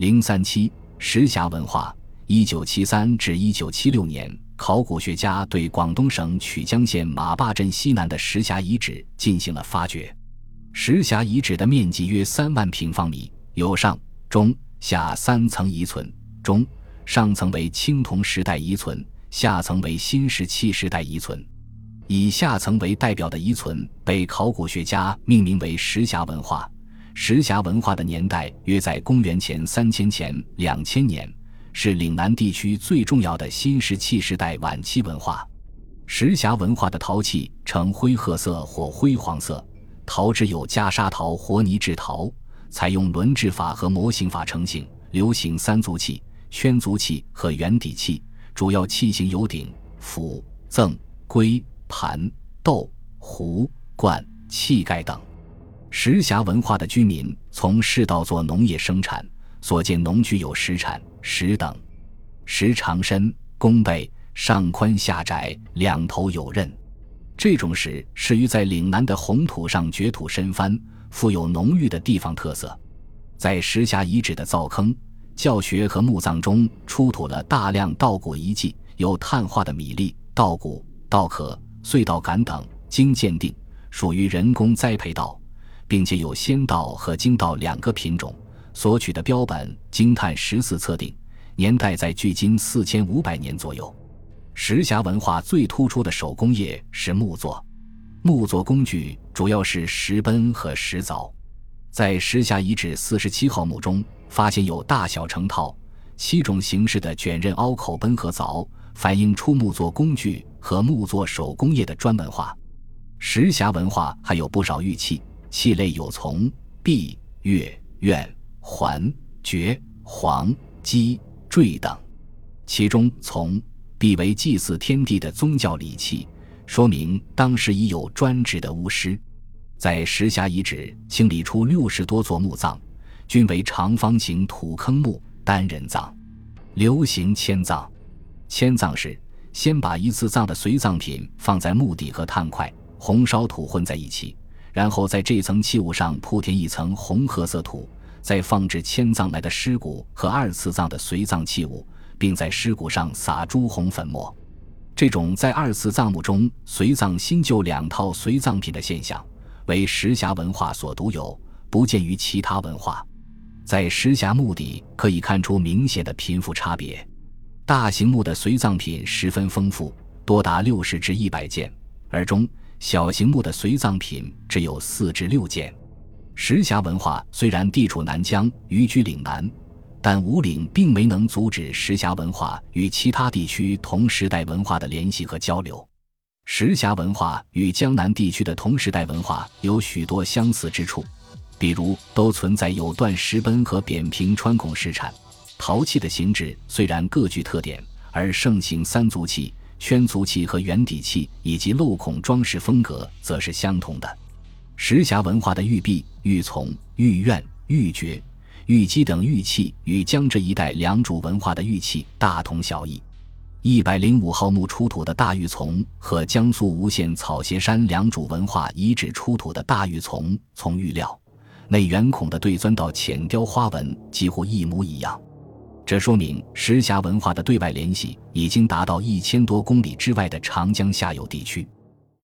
零三七石峡文化，一九七三至一九七六年，考古学家对广东省曲江县马坝镇西南的石峡遗址进行了发掘。石峡遗址的面积约三万平方米，有上、中、下三层遗存，中上层为青铜时代遗存，下层为新石器时代遗存。以下层为代表的遗存被考古学家命名为石峡文化。石峡文化的年代约在公元前三千前两千年，是岭南地区最重要的新石器时代晚期文化。石峡文化的陶器呈灰褐色或灰黄色，陶质有袈裟陶或泥制陶，采用轮制法和模型法成型，流行三足器、圈足器和圆底器，主要器型有鼎、釜、甑、龟。盘、豆、壶、罐、器盖等，石峡文化的居民从世道做农业生产，所建农具有石铲、石等。石长身、弓背，上宽下窄，两头有刃。这种石适于在岭南的红土上掘土深翻，富有浓郁的地方特色。在石峡遗址的灶坑、教学和墓葬中出土了大量稻谷遗迹，有碳化的米粒、稻谷、稻壳。隧道杆等经鉴定属于人工栽培稻，并且有仙稻和精稻两个品种。所取的标本经碳十四测定，年代在距今四千五百年左右。石峡文化最突出的手工业是木作，木作工具主要是石奔和石凿。在石峡遗址四十七号墓中，发现有大小成套七种形式的卷刃凹口奔和凿。反映出木作工具和木作手工业的专门化。石峡文化还有不少玉器，器类有从、璧、钺、苑、环、爵、黄、鸡、坠等。其中从、璧为祭祀天地的宗教礼器，说明当时已有专职的巫师。在石峡遗址清理出六十多座墓葬，均为长方形土坑墓单人葬，流行迁葬。迁葬时，先把一次葬的随葬品放在墓底和炭块、红烧土混在一起，然后在这层器物上铺填一层红褐色土，再放置迁葬来的尸骨和二次葬的随葬器物，并在尸骨上撒朱红粉末。这种在二次葬墓中随葬新旧两套随葬品的现象，为石峡文化所独有，不见于其他文化。在石峡墓地可以看出明显的贫富差别。大型墓的随葬品十分丰富，多达六十至一百件，而中小型墓的随葬品只有四至六件。石峡文化虽然地处南疆，寓居岭南，但五岭并没能阻止石峡文化与其他地区同时代文化的联系和交流。石峡文化与江南地区的同时代文化有许多相似之处，比如都存在有断石奔和扁平穿孔石铲。陶器的形制虽然各具特点，而盛行三足器、圈足器和圆底器，以及镂孔装饰风格则是相同的。石峡文化的玉璧、玉琮、玉苑、玉珏、玉鸡等玉器与江浙一带良渚文化的玉器大同小异。一百零五号墓出土的大玉琮和江苏吴县草鞋山良渚文化遗址出土的大玉琮，从玉料、内圆孔的对钻到浅雕花纹几乎一模一样。这说明石峡文化的对外联系已经达到一千多公里之外的长江下游地区。